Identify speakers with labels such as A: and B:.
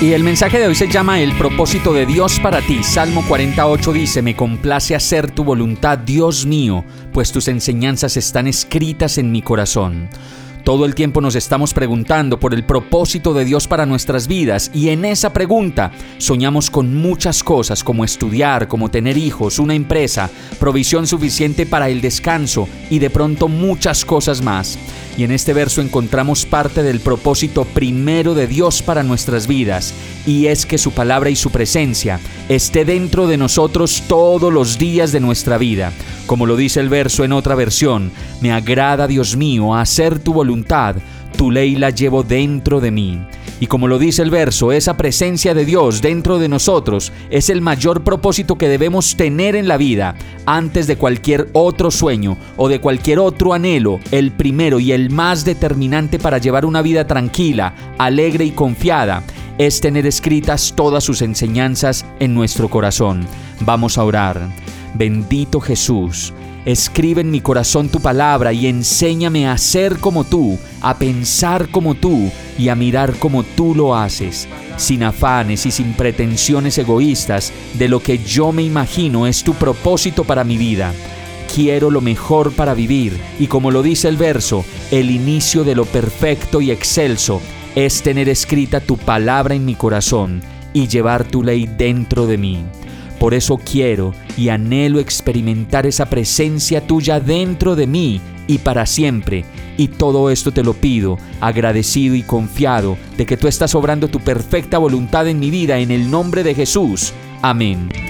A: Y el mensaje de hoy se llama El propósito de Dios para ti. Salmo 48 dice, me complace hacer tu voluntad, Dios mío, pues tus enseñanzas están escritas en mi corazón. Todo el tiempo nos estamos preguntando por el propósito de Dios para nuestras vidas y en esa pregunta soñamos con muchas cosas como estudiar, como tener hijos, una empresa, provisión suficiente para el descanso y de pronto muchas cosas más. Y en este verso encontramos parte del propósito primero de Dios para nuestras vidas, y es que su palabra y su presencia esté dentro de nosotros todos los días de nuestra vida. Como lo dice el verso en otra versión, me agrada Dios mío hacer tu voluntad, tu ley la llevo dentro de mí. Y como lo dice el verso, esa presencia de Dios dentro de nosotros es el mayor propósito que debemos tener en la vida. Antes de cualquier otro sueño o de cualquier otro anhelo, el primero y el más determinante para llevar una vida tranquila, alegre y confiada es tener escritas todas sus enseñanzas en nuestro corazón. Vamos a orar. Bendito Jesús, escribe en mi corazón tu palabra y enséñame a ser como tú, a pensar como tú y a mirar como tú lo haces, sin afanes y sin pretensiones egoístas de lo que yo me imagino es tu propósito para mi vida. Quiero lo mejor para vivir y como lo dice el verso, el inicio de lo perfecto y excelso es tener escrita tu palabra en mi corazón y llevar tu ley dentro de mí. Por eso quiero y anhelo experimentar esa presencia tuya dentro de mí y para siempre. Y todo esto te lo pido, agradecido y confiado de que tú estás obrando tu perfecta voluntad en mi vida en el nombre de Jesús. Amén.